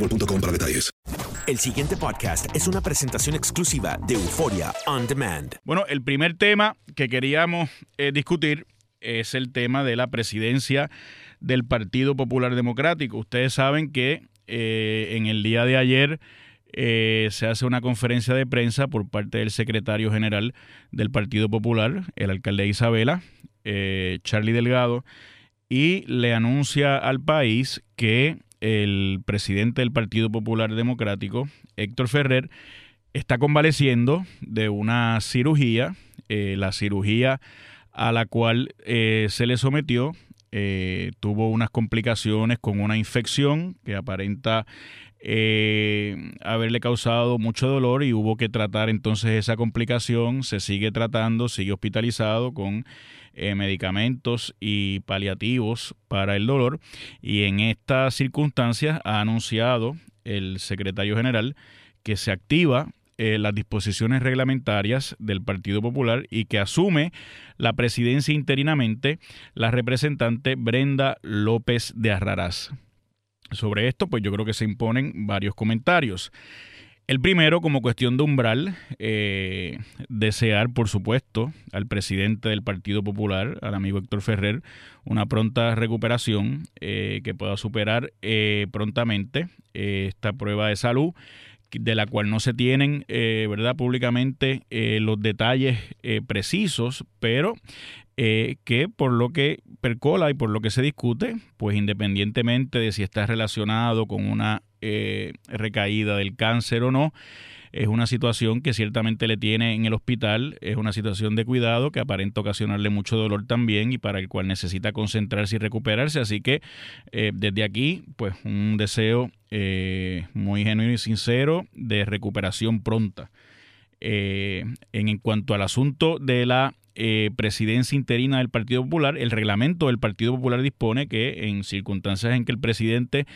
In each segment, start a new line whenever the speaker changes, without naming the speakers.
boostmobile.com para detalles.
El siguiente podcast es una presentación exclusiva de Euforia On Demand.
Bueno, el primer tema que queríamos eh, discutir es el tema de la presidencia del Partido Popular Democrático. Ustedes saben que eh, en el día de ayer eh, se hace una conferencia de prensa por parte del secretario general del Partido Popular, el alcalde de Isabela, eh, Charlie Delgado, y le anuncia al país que el presidente del Partido Popular Democrático, Héctor Ferrer, está convaleciendo de una cirugía, eh, la cirugía a la cual eh, se le sometió, eh, tuvo unas complicaciones con una infección que aparenta eh, haberle causado mucho dolor y hubo que tratar entonces esa complicación, se sigue tratando, sigue hospitalizado con eh, medicamentos y paliativos para el dolor y en estas circunstancias ha anunciado el secretario general que se activa eh, las disposiciones reglamentarias del Partido Popular y que asume la presidencia interinamente la representante Brenda López de Arrarás. Sobre esto, pues yo creo que se imponen varios comentarios. El primero, como cuestión de umbral, eh, desear, por supuesto, al presidente del Partido Popular, al amigo Héctor Ferrer, una pronta recuperación, eh, que pueda superar eh, prontamente esta prueba de salud de la cual no se tienen, ¿verdad?, públicamente los detalles precisos, pero eh, que por lo que percola y por lo que se discute, pues independientemente de si está relacionado con una eh, recaída del cáncer o no, es una situación que ciertamente le tiene en el hospital, es una situación de cuidado que aparenta ocasionarle mucho dolor también y para el cual necesita concentrarse y recuperarse. Así que eh, desde aquí, pues un deseo muy genuino y sincero de recuperación pronta. En cuanto al asunto de la eh, presidencia interina del Partido Popular, el reglamento del Partido Popular dispone que en circunstancias en que el presidente,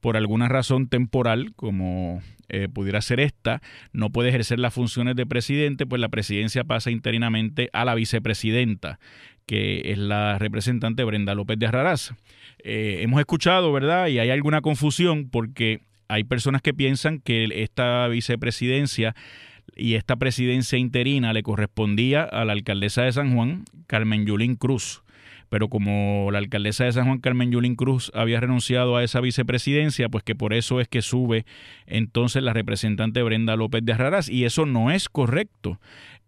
por alguna razón temporal, como eh, pudiera ser esta, no puede ejercer las funciones de presidente, pues la presidencia pasa interinamente a la vicepresidenta, que es la representante Brenda López de Arraraz. Eh, hemos escuchado, ¿verdad? Y hay alguna confusión porque hay personas que piensan que esta vicepresidencia y esta presidencia interina le correspondía a la alcaldesa de San Juan, Carmen Yulín Cruz. Pero como la alcaldesa de San Juan, Carmen Yulín Cruz, había renunciado a esa vicepresidencia, pues que por eso es que sube entonces la representante Brenda López de Arraraz. Y eso no es correcto.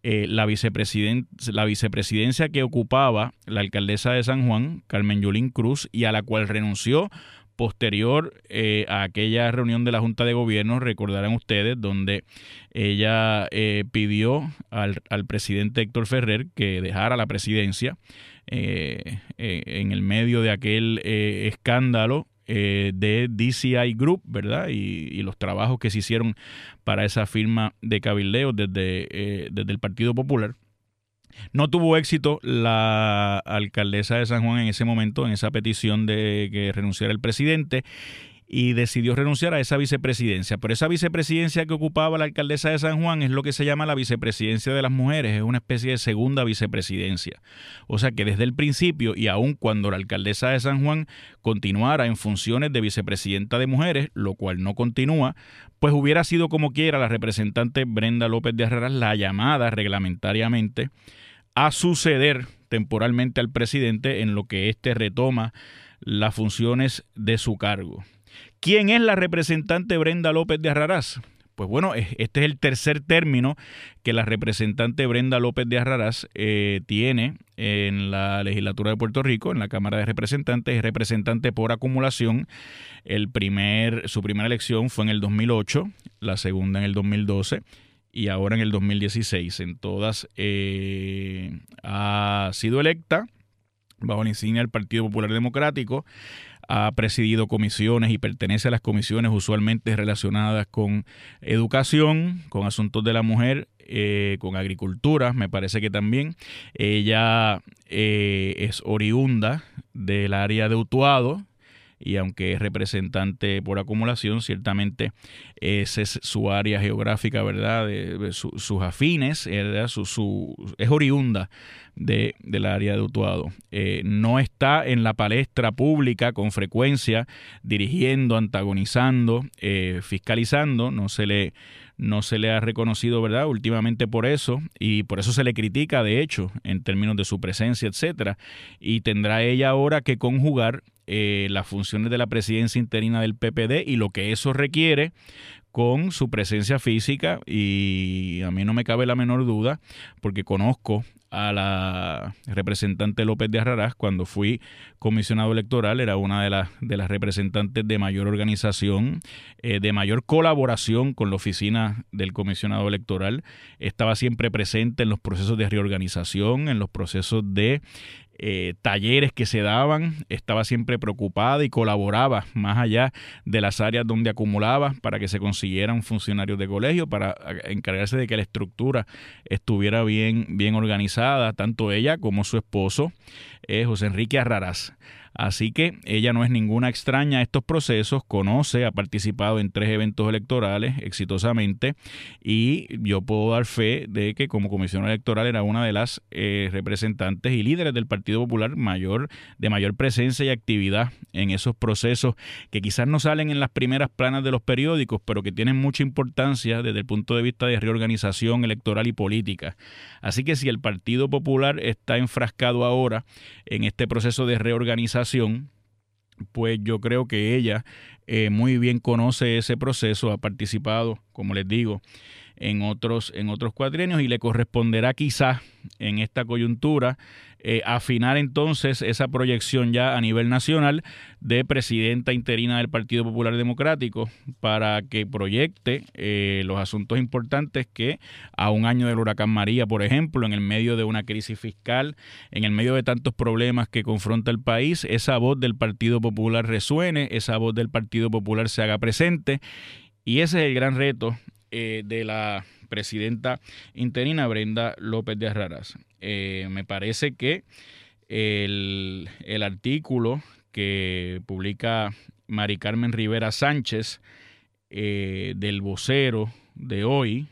Eh, la, vicepresiden la vicepresidencia que ocupaba la alcaldesa de San Juan, Carmen Yulín Cruz, y a la cual renunció posterior eh, a aquella reunión de la Junta de Gobierno, recordarán ustedes, donde ella eh, pidió al, presidente Héctor Ferrer que dejara la presidencia eh, en el medio de aquel escándalo de DCI Group, ¿verdad? Y, los trabajos que se hicieron para esa firma de cabildeo desde, desde el Partido Popular. No tuvo éxito la alcaldesa de San Juan en ese momento, en esa petición de que renunciara el presidente y decidió renunciar a esa vicepresidencia. Pero esa vicepresidencia que ocupaba la alcaldesa de San Juan es lo que se llama la vicepresidencia de las mujeres, es una especie de segunda vicepresidencia. O sea que desde el principio y aun cuando la alcaldesa de San Juan continuara en funciones de vicepresidenta de mujeres, lo cual no continúa, pues hubiera sido como quiera la representante Brenda López de Herrera la llamada reglamentariamente a suceder temporalmente al presidente en lo que éste retoma las funciones de su cargo. ¿Quién es la representante Brenda López de Arrarás? Pues bueno, este es el tercer término que la representante Brenda López de Arrarás eh, tiene en la legislatura de Puerto Rico, en la Cámara de Representantes, es representante por acumulación. El primer, su primera elección fue en el 2008, la segunda en el 2012 y ahora en el 2016. En todas eh, ha sido electa bajo la insignia del Partido Popular Democrático, ha presidido comisiones y pertenece a las comisiones usualmente relacionadas con educación, con asuntos de la mujer, eh, con agricultura, me parece que también. Ella eh, es oriunda del área de Utuado, y aunque es representante por acumulación, ciertamente esa es su área geográfica, ¿verdad? Sus afines, ¿verdad? Su, es oriunda de, del área de Utuado. Eh, no está en la palestra pública con frecuencia, dirigiendo, antagonizando, eh, fiscalizando, no se le no se le ha reconocido, ¿verdad? Últimamente por eso, y por eso se le critica, de hecho, en términos de su presencia, etcétera. Y tendrá ella ahora que conjugar eh, las funciones de la presidencia interina del PPD y lo que eso requiere con su presencia física y a mí no me cabe la menor duda porque conozco a la representante López de Arrarás cuando fui comisionado electoral era una de las de las representantes de mayor organización eh, de mayor colaboración con la oficina del comisionado electoral. Estaba siempre presente en los procesos de reorganización en los procesos de eh, talleres que se daban, estaba siempre preocupada y colaboraba más allá de las áreas donde acumulaba para que se consiguieran funcionarios de colegio, para encargarse de que la estructura estuviera bien, bien organizada, tanto ella como su esposo, eh, José Enrique Arraraz. Así que ella no es ninguna extraña a estos procesos, conoce, ha participado en tres eventos electorales exitosamente y yo puedo dar fe de que como comisión electoral era una de las eh, representantes y líderes del Partido Popular mayor, de mayor presencia y actividad en esos procesos que quizás no salen en las primeras planas de los periódicos, pero que tienen mucha importancia desde el punto de vista de reorganización electoral y política. Así que si el Partido Popular está enfrascado ahora en este proceso de reorganización, pues yo creo que ella eh, muy bien conoce ese proceso, ha participado, como les digo, en otros, en otros cuatrienios y le corresponderá quizá en esta coyuntura eh, afinar entonces esa proyección ya a nivel nacional de presidenta interina del Partido Popular Democrático para que proyecte eh, los asuntos importantes que a un año del huracán María, por ejemplo, en el medio de una crisis fiscal, en el medio de tantos problemas que confronta el país, esa voz del Partido Popular resuene, esa voz del Partido Popular se haga presente. Y ese es el gran reto eh, de la presidenta interina Brenda López de Arraras. Eh, me parece que el, el, artículo que publica Mari Carmen Rivera Sánchez eh, del vocero de hoy,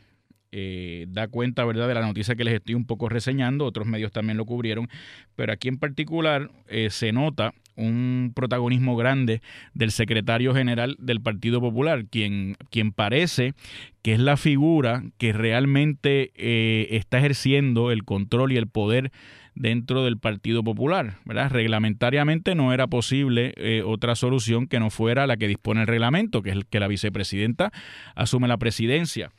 eh, da cuenta ¿verdad? de la noticia que les estoy un poco reseñando, otros medios también lo cubrieron, pero aquí en particular se nota un protagonismo grande del secretario general del Partido Popular, quien, quien parece que es la figura que realmente eh, está ejerciendo el control y el poder dentro del Partido Popular. ¿verdad? Reglamentariamente no era posible otra solución que no fuera la que dispone el reglamento, que es el que la vicepresidenta asume la presidencia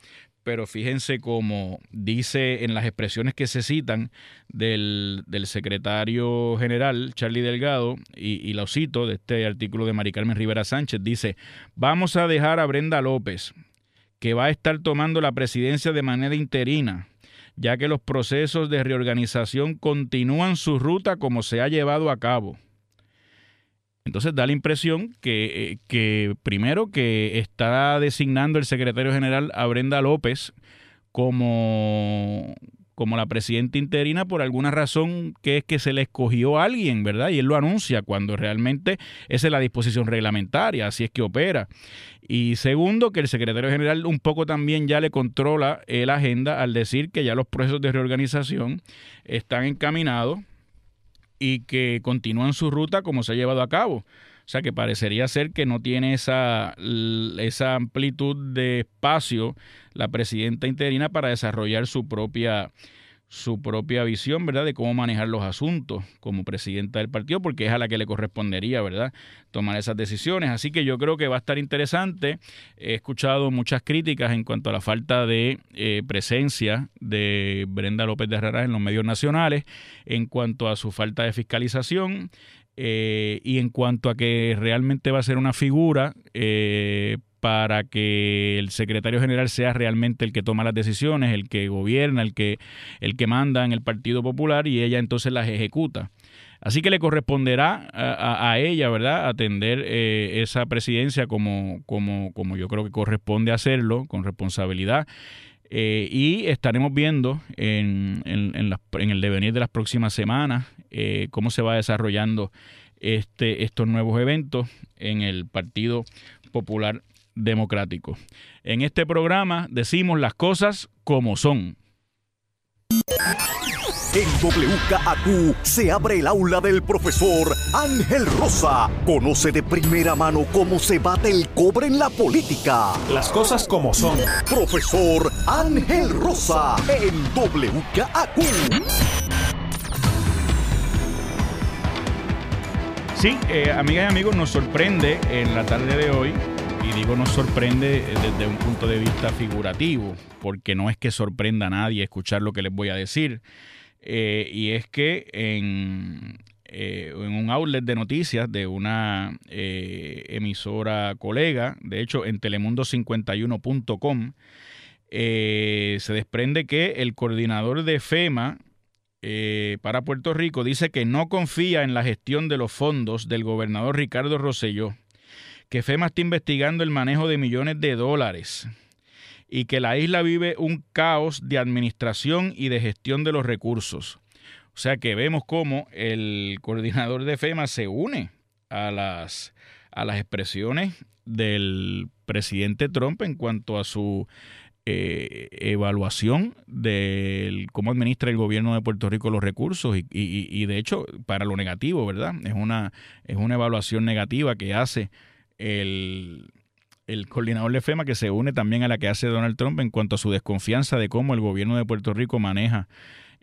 pero fíjense cómo dice en las expresiones que se citan del, secretario general, Charlie Delgado, y, y lo cito de este artículo de Mari Carmen Rivera Sánchez, dice, vamos a dejar a Brenda López, que va a estar tomando la presidencia de manera interina, ya que los procesos de reorganización continúan su ruta como se ha llevado a cabo. Entonces da la impresión que, eh, que, primero que está designando el secretario general a Brenda López como, como la presidenta interina por alguna razón que es que se le escogió a alguien, ¿verdad? Y él lo anuncia cuando realmente esa es la disposición reglamentaria, así es que opera. Y segundo, que el secretario general un poco también ya le controla la agenda al decir que ya los procesos de reorganización están encaminados y que continúan su ruta como se ha llevado a cabo. O sea que parecería ser que no tiene esa, esa amplitud de espacio la presidenta interina para desarrollar su propia su propia visión, ¿verdad?, de cómo manejar los asuntos como presidenta del partido, porque es a la que le correspondería, ¿verdad?, tomar esas decisiones. Así que yo creo que va a estar interesante. He escuchado muchas críticas en cuanto a la falta de eh, presencia de Brenda López de Herrera en los medios nacionales, en cuanto a su falta de fiscalización, eh, y en cuanto a que realmente va a ser una figura eh, para que el secretario general sea realmente el que toma las decisiones, el que gobierna, el que, el que manda en el Partido Popular y ella entonces las ejecuta. Así que le corresponderá a, ella, ¿verdad?, atender eh, esa presidencia como, como, como yo creo que corresponde hacerlo, con responsabilidad. Eh, y estaremos viendo en, en, en, el devenir de las próximas semanas eh, cómo se va desarrollando este, estos nuevos eventos en el Partido Popular democrático. En este programa decimos las cosas como son.
En WKAQ se abre el aula del profesor Ángel Rosa. Conoce de primera mano cómo se bate el cobre en la política.
Las cosas como son.
Profesor Ángel Rosa en WKAQ.
Sí, eh, amigas y amigos, nos sorprende en la tarde de hoy y digo nos sorprende desde un punto de vista figurativo, porque no es que sorprenda a nadie escuchar lo que les voy a decir. Eh, y es que en, eh, en, un outlet de noticias de una eh, emisora colega, de hecho en telemundo51.com, se desprende que el coordinador de FEMA para Puerto Rico dice que no confía en la gestión de los fondos del gobernador Ricardo Rosselló que FEMA está investigando el manejo de millones de dólares y que la isla vive un caos de administración y de gestión de los recursos. O sea que vemos cómo el coordinador de FEMA se une a las, a las expresiones del presidente Trump en cuanto a su eh, evaluación de cómo administra el gobierno de Puerto Rico los recursos y, y, de hecho para lo negativo, ¿verdad? Es una, es una evaluación negativa que hace el, coordinador de FEMA que se une también a la que hace Donald Trump en cuanto a su desconfianza de cómo el gobierno de Puerto Rico maneja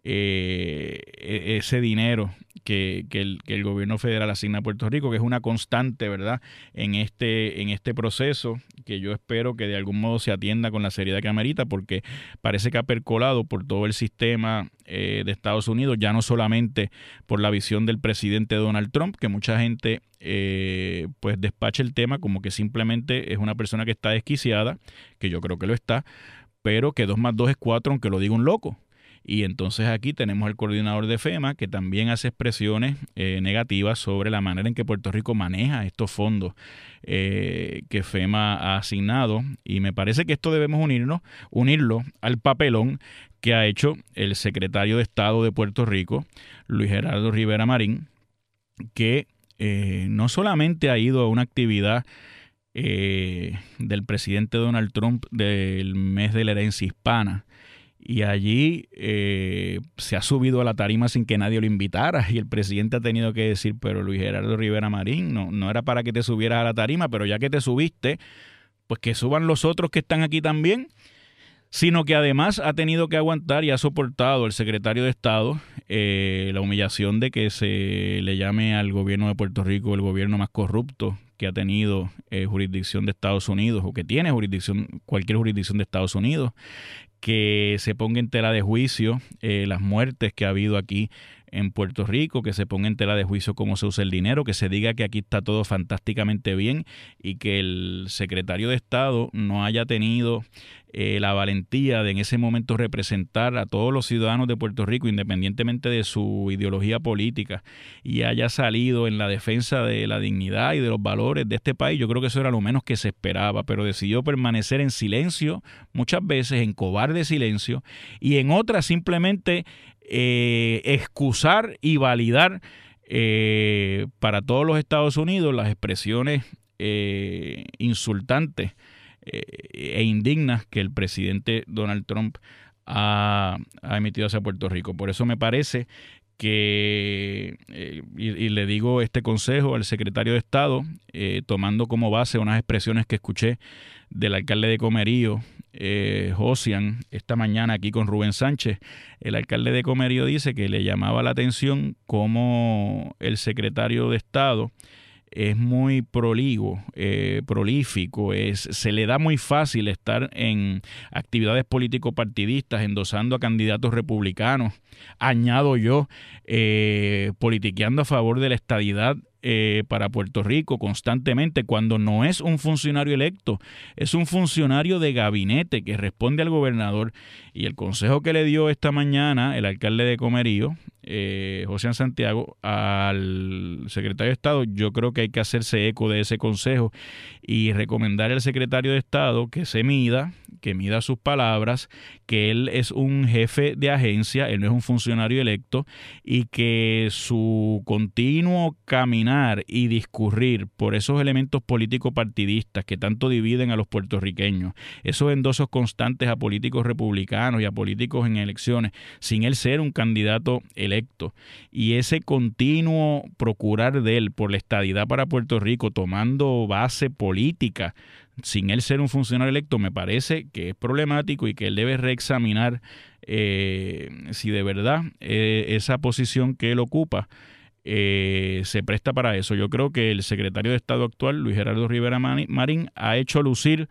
eh, e, ese dinero que, el, gobierno federal asigna a Puerto Rico, que es una constante, ¿verdad?, en este, en este proceso que yo espero que de algún modo se atienda con la seriedad que amerita, porque parece que ha percolado por todo el sistema eh, de Estados Unidos, ya no solamente por la visión del presidente Donald Trump, que mucha gente eh, pues despacha el tema como que simplemente es una persona que está desquiciada, que yo creo que lo está, pero que 2 más 2 es 4, aunque lo diga un loco. Y entonces aquí tenemos el coordinador de FEMA que también hace expresiones eh, negativas sobre la manera en que Puerto Rico maneja estos fondos eh, que FEMA ha asignado. Y me parece que esto debemos unirnos, unirlo al papelón que ha hecho el secretario de Estado de Puerto Rico, Luis Gerardo Rivera Marín, que eh, no solamente ha ido a una actividad del presidente Donald Trump del mes de la herencia hispana, y allí eh, se ha subido a la tarima sin que nadie lo invitara. Y el presidente ha tenido que decir, pero Luis Gerardo Rivera Marín, no, no era para que te subieras a la tarima, pero ya que te subiste, pues que suban los otros que están aquí también, sino que además ha tenido que aguantar y ha soportado el secretario de Estado eh, la humillación de que se le llame al gobierno de Puerto Rico el gobierno más corrupto que ha tenido eh, jurisdicción de Estados Unidos o que tiene jurisdicción, cualquier jurisdicción de Estados Unidos, que se ponga en tela de juicio eh, las muertes que ha habido aquí en Puerto Rico, que se ponga en tela de juicio cómo se usa el dinero, que se diga que aquí está todo fantásticamente bien y que el secretario de Estado no haya tenido eh, la valentía de en ese momento representar a todos los ciudadanos de Puerto Rico, independientemente de su ideología política, y haya salido en la defensa de la dignidad y de los valores de este país, yo creo que eso era lo menos que se esperaba, pero decidió permanecer en silencio, muchas veces en cobarde silencio, y en otras simplemente eh, excusar y validar eh, para todos los Estados Unidos las expresiones eh, insultantes e indignas que el presidente Donald Trump ha, emitido hacia Puerto Rico. Por eso me parece que, y, le digo este consejo al secretario de Estado, tomando como base unas expresiones que escuché del alcalde de Comerío, eh, Josian, esta mañana aquí con Rubén Sánchez, el alcalde de Comerío dice que le llamaba la atención cómo el secretario de Estado es muy proligo, eh, prolífico, es, se le da muy fácil estar en actividades político-partidistas, endosando a candidatos republicanos, añado yo, eh, politiqueando a favor de la estadidad eh, para Puerto Rico constantemente cuando no es un funcionario electo, es un funcionario de gabinete que responde al gobernador. Y el consejo que le dio esta mañana el alcalde de Comerío, eh, José Santiago, al secretario de Estado, yo creo que hay que hacerse eco de ese consejo y recomendar al secretario de Estado que se mida, que mida sus palabras, que él es un jefe de agencia, él no es un funcionario electo y que su continuo caminar y discurrir por esos elementos político-partidistas que tanto dividen a los puertorriqueños, esos endosos constantes a políticos republicanos y a políticos en elecciones, sin él ser un candidato electo, y ese continuo procurar de él por la estadidad para Puerto Rico, tomando base política sin él ser un funcionario electo, me parece que es problemático y que él debe reexaminar eh, si de verdad eh, esa posición que él ocupa eh, se presta para eso. Yo creo que el secretario de Estado actual, Luis Gerardo Rivera Marín, ha hecho lucir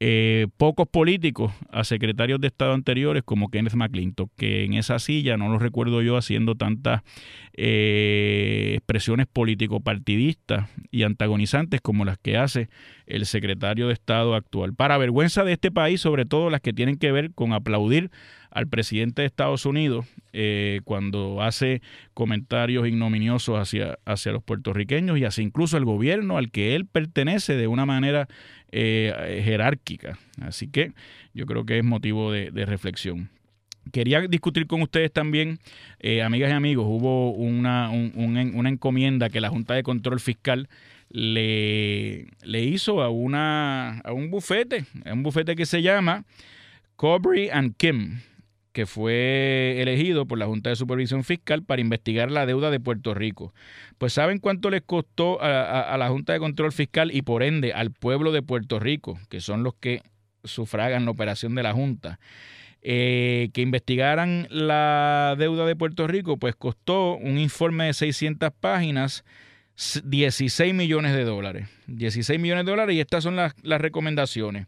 eh, pocos políticos a secretarios de Estado anteriores como Kenneth McClintock, que en esa silla no lo recuerdo yo haciendo tantas eh, expresiones político-partidistas y antagonizantes como las que hace el secretario de Estado actual. Para vergüenza de este país, sobre todo las que tienen que ver con aplaudir al presidente de Estados Unidos eh, cuando hace comentarios ignominiosos hacia, hacia los puertorriqueños y hacia incluso el gobierno al que él pertenece de una manera eh, jerárquica. Así que yo creo que es motivo de, reflexión. Quería discutir con ustedes también, eh, amigas y amigos, hubo una, una, encomienda que la Junta de Control Fiscal le, le hizo a, una, a un bufete, a un bufete que se llama Cobry and Kim que fue elegido por la Junta de Supervisión Fiscal para investigar la deuda de Puerto Rico. Pues ¿saben cuánto les costó a, la Junta de Control Fiscal y por ende al pueblo de Puerto Rico, que son los que sufragan la operación de la Junta? Eh, que investigaran la deuda de Puerto Rico, pues costó un informe de 600 páginas, 16 millones de dólares. 16 millones de dólares y estas son las, las recomendaciones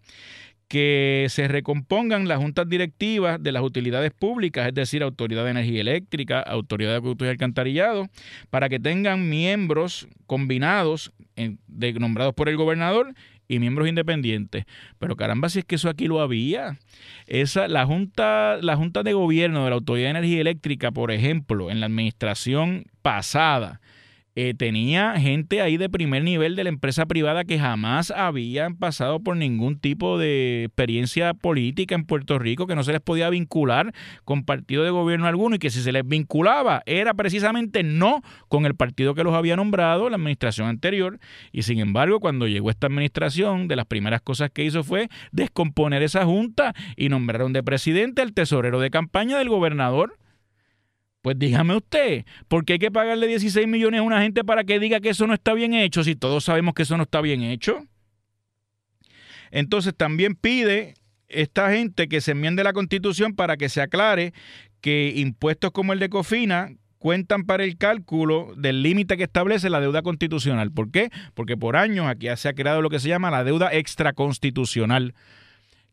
que se recompongan las juntas directivas de las utilidades públicas, es decir, Autoridad de Energía Eléctrica, Autoridad de Acueductos y Alcantarillado, para que tengan miembros combinados nombrados por el gobernador y miembros independientes. Pero caramba, si es que eso aquí lo había. Esa, la Junta, la Junta de Gobierno de la Autoridad de Energía Eléctrica, por ejemplo, en la administración pasada, eh, tenía gente ahí de primer nivel de la empresa privada que jamás habían pasado por ningún tipo de experiencia política en Puerto Rico, que no se les podía vincular con partido de gobierno alguno y que si se les vinculaba era precisamente no con el partido que los había nombrado, la administración anterior. Y sin embargo, cuando llegó esta administración, de las primeras cosas que hizo fue descomponer esa junta y nombraron de presidente al tesorero de campaña del gobernador. Pues dígame usted, ¿por qué hay que pagarle 16 millones a una gente para que diga que eso no está bien hecho si todos sabemos que eso no está bien hecho? Entonces también pide esta gente que se enmiende la constitución para que se aclare que impuestos como el de Cofina, cuentan para el cálculo del límite que establece la deuda constitucional. ¿Por qué? Porque por años aquí se ha creado lo que se llama la deuda extraconstitucional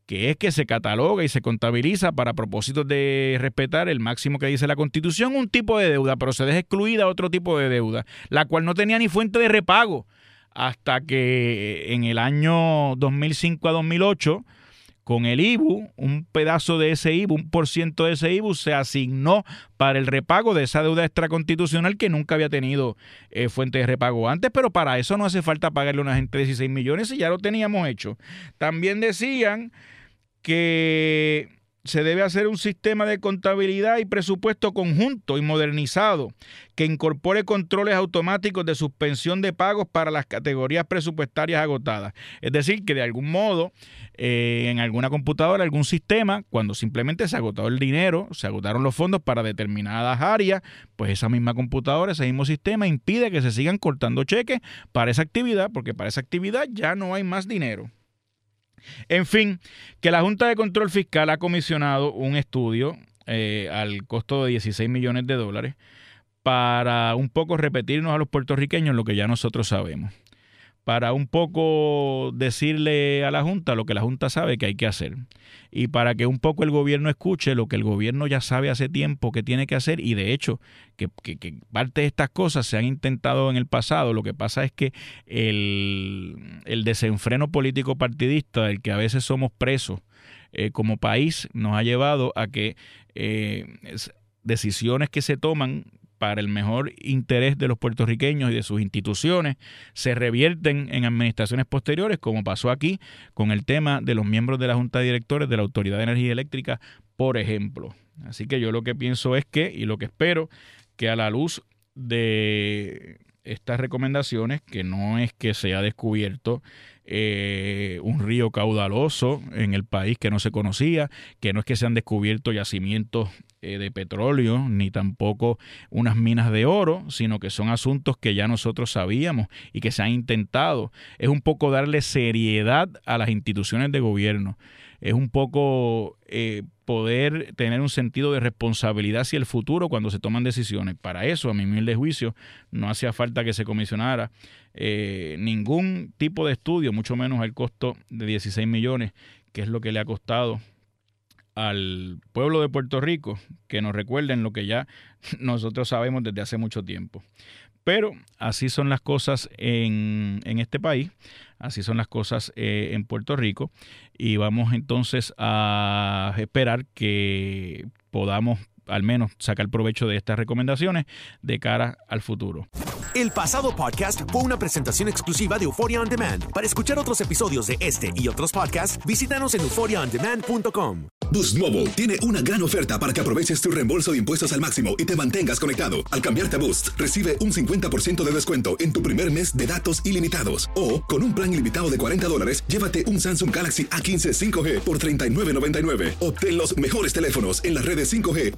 que es que se cataloga y se contabiliza para propósitos de respetar el máximo que dice la Constitución, un tipo de deuda, pero se deja excluida otro tipo de deuda, la cual no tenía ni fuente de repago hasta que en el año 2005 a 2008 con el IBU, un pedazo de ese IBU, un por ciento de ese IBU se asignó para el repago de esa deuda extraconstitucional que nunca había tenido eh, fuente de repago antes, pero para eso no hace falta pagarle a una gente de 16 millones y ya lo teníamos hecho. También decían que se debe hacer un sistema de contabilidad y presupuesto conjunto y modernizado que incorpore controles automáticos de suspensión de pagos para las categorías presupuestarias agotadas. Es decir, que de algún modo eh, en alguna computadora, algún sistema, cuando simplemente se agotó el dinero, se agotaron los fondos para determinadas áreas, pues esa misma computadora, ese mismo sistema impide que se sigan cortando cheques para esa actividad, porque para esa actividad ya no hay más dinero. En fin, que la Junta de Control Fiscal ha comisionado un estudio eh, al costo de 16 millones de dólares para un poco repetirnos a los puertorriqueños lo que ya nosotros sabemos para un poco decirle a la Junta lo que la Junta sabe que hay que hacer y para que un poco el gobierno escuche lo que el gobierno ya sabe hace tiempo que tiene que hacer y de hecho que, parte de estas cosas se han intentado en el pasado. Lo que pasa es que el, desenfreno político partidista del que a veces somos presos eh, como país nos ha llevado a que eh, decisiones que se toman para el mejor interés de los puertorriqueños y de sus instituciones se revierten en administraciones posteriores, como pasó aquí con el tema de los miembros de la Junta de Directores de la Autoridad de Energía Eléctrica, por ejemplo. Así que yo lo que pienso es que, y lo que espero, que a la luz de estas recomendaciones, que no es que se ha descubierto eh, un río caudaloso en el país que no se conocía, que no es que se han descubierto yacimientos eh, de petróleo, ni tampoco unas minas de oro, sino que son asuntos que ya nosotros sabíamos y que se han intentado. Es un poco darle seriedad a las instituciones de gobierno. Es un poco eh, poder tener un sentido de responsabilidad hacia el futuro cuando se toman decisiones. Para eso, a mi humilde juicio, no hacía falta que se comisionara eh, ningún tipo de estudio, mucho menos el costo de 16 millones, que es lo que le ha costado al pueblo de Puerto Rico que nos recuerden lo que ya nosotros sabemos desde hace mucho tiempo. Pero así son las cosas en, este país, así son las cosas eh, en Puerto Rico y vamos entonces a esperar que podamos al menos sacar provecho de estas recomendaciones de cara al futuro.
El pasado podcast fue una presentación exclusiva de Euphoria On Demand. Para escuchar otros episodios de este y otros podcasts, visítanos en euphoriaondemand.com.
Boost Mobile tiene una gran oferta para que aproveches tu reembolso de impuestos al máximo y te mantengas conectado. Al cambiarte a Boost, recibe un 50% de descuento en tu primer mes de datos ilimitados. O, con un plan ilimitado de 40 dólares, llévate un Samsung Galaxy A15 5G por $39.99. Obtén los mejores teléfonos en las redes 5G